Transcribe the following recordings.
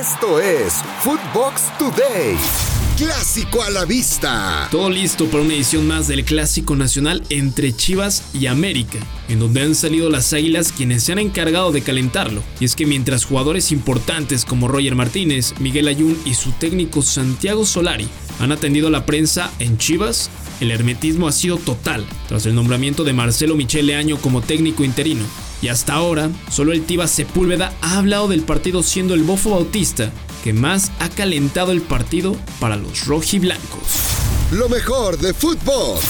Esto es Footbox Today. Clásico a la vista. Todo listo para una edición más del Clásico Nacional entre Chivas y América, en donde han salido las Águilas quienes se han encargado de calentarlo. Y es que mientras jugadores importantes como Roger Martínez, Miguel Ayun y su técnico Santiago Solari han atendido a la prensa en Chivas, el hermetismo ha sido total tras el nombramiento de Marcelo Michele Año como técnico interino. Y hasta ahora, solo el Tiva Sepúlveda ha hablado del partido siendo el bofo bautista que más ha calentado el partido para los rojiblancos. Lo mejor de fútbol.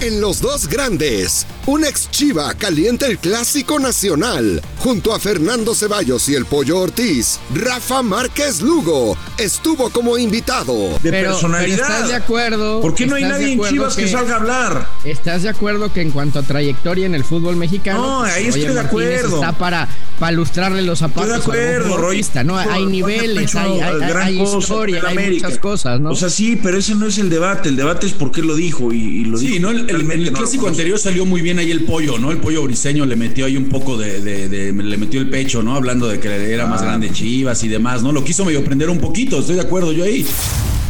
En los dos grandes, un ex Chiva calienta el clásico nacional. Junto a Fernando Ceballos y el Pollo Ortiz, Rafa Márquez Lugo estuvo como invitado. De personalidad. ¿Estás de acuerdo? ¿Por qué no hay nadie en Chivas que, salga a hablar? ¿Estás de acuerdo que en cuanto a trayectoria en el fútbol mexicano? No, ahí pues, estoy de Martínez acuerdo. Está para, para lustrarle los zapatos. Estoy de acuerdo, Roy. ¿no? Hay niveles, hay, hay- hay historia, hay muchas cosas, ¿no? O sea, sí, pero ese no es el debate. El debate es por qué lo dijo y, y lo dijo. Sí, ¿no? El, el- clásico anterior salió muy bien ahí el pollo, ¿no? El pollo briseño le metió ahí un poco de, de- de- le metió el pecho, ¿no? Hablando de que era más Ah. grande Chivas y demás, ¿no? Lo quiso medio prender un poquito, estoy de acuerdo yo ahí.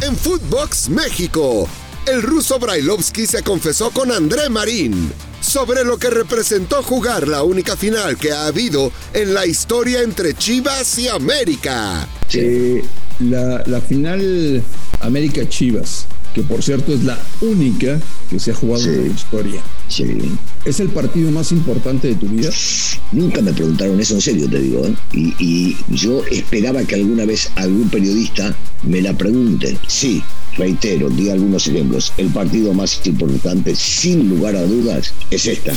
En Footbox México, el ruso Brailovsky se confesó con André Marín sobre lo que representó jugar la única final que ha habido en la historia entre Chivas y América. Eh, la, la final América Chivas, que por cierto es la única que se ha jugado en la historia. Sí. ¿Es el partido más importante de tu vida? Nunca me preguntaron eso en serio, te digo. ¿eh? Y, y yo esperaba que alguna vez algún periodista me la pregunte. Sí, reitero, di algunos ejemplos. El partido más importante, sin lugar a dudas, es esta.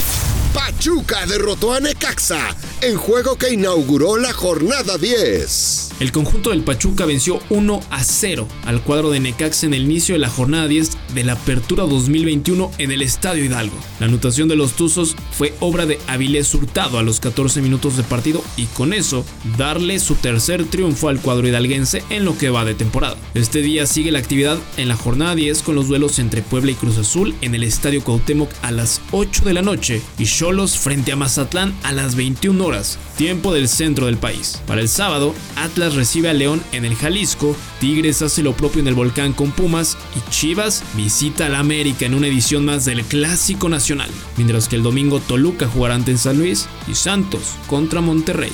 Pachuca derrotó a Necaxa en juego que inauguró la jornada 10. El conjunto del Pachuca venció 1 a 0 al cuadro de Necaxa en el inicio de la jornada 10 de la Apertura 2021 en el Estadio Hidalgo. La anotación de los Tuzos fue obra de Avilés Hurtado a los 14 minutos de partido y con eso darle su tercer triunfo al cuadro hidalguense en lo que va de temporada. Este día sigue la actividad en la jornada 10 con los duelos entre Puebla y Cruz Azul en el Estadio Cuauhtémoc a las 8 de la noche y Cholos frente a Mazatlán a las 21 horas, tiempo del centro del país. Para el sábado, Atlas recibe a León en el Jalisco, Tigres hace lo propio en el Volcán con Pumas y Chivas visita al América en una edición más del Clásico Nacional, mientras que el domingo Toluca jugará ante San Luis y Santos contra Monterrey.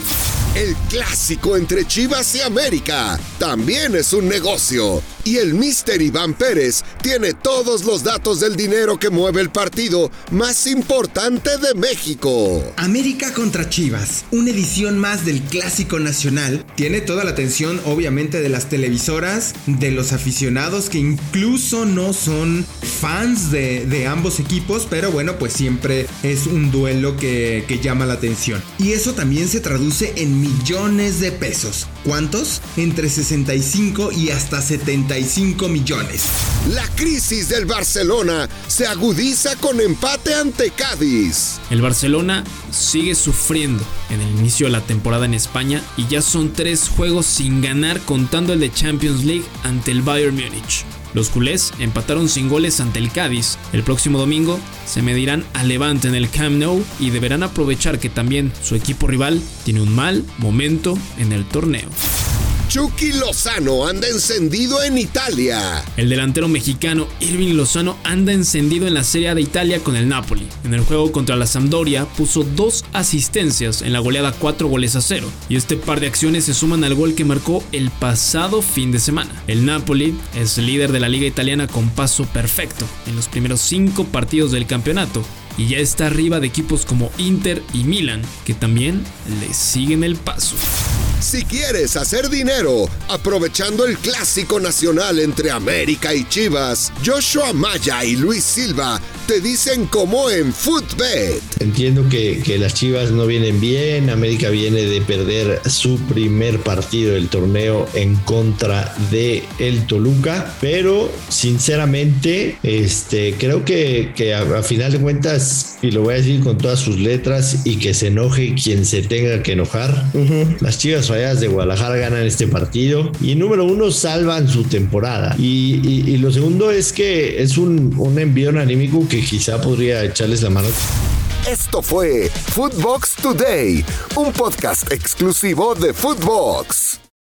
El clásico entre Chivas y América también es un negocio. Y el Mister Iván Pérez tiene todos los datos del dinero que mueve el partido más importante de México. América contra Chivas, una edición más del Clásico Nacional. Tiene toda la atención obviamente de las televisoras, de los aficionados que incluso no son fans de, ambos equipos, pero bueno, pues siempre es un duelo que, que llama la atención. Y eso también se traduce en millones de pesos. ¿Cuántos? Entre 65 y hasta 75 millones. La crisis del Barcelona se agudiza con empate ante Cádiz. El Barcelona sigue sufriendo en el inicio de la temporada en España y ya son tres juegos sin ganar contando el de Champions League ante el Bayern Múnich. Los culés empataron sin goles ante el Cádiz. El próximo domingo se medirán a Levante en el Camp Nou y deberán aprovechar que también su equipo rival tiene un mal momento en el torneo. Chucky Lozano anda encendido en Italia. El delantero mexicano Irving Lozano anda encendido en la Serie A de Italia con el Napoli. En el juego contra la Sampdoria puso dos asistencias en la goleada 4 goles a 0 y este par de acciones se suman al gol que marcó el pasado fin de semana. El Napoli es líder de la liga italiana con paso perfecto en los primeros 5 partidos del campeonato y ya está arriba de equipos como Inter y Milan que también le siguen el paso. Si quieres hacer dinero aprovechando el clásico nacional entre América y Chivas, Joshua Maya y Luis Silva te dicen como en Footbet. Entiendo que, que las Chivas no vienen bien, América viene de perder su primer partido del torneo en contra de el Toluca, pero sinceramente este, creo que, que a, a final de cuentas, y lo voy a decir con todas sus letras y que se enoje quien se tenga que enojar, las Chivas Rayadas de Guadalajara ganan este partido. Y número uno salvan su temporada. Y, y- y lo segundo es que es un, un envío anímico quizá podría echarles la mano. Esto fue Footbox Today, un podcast exclusivo de Footbox.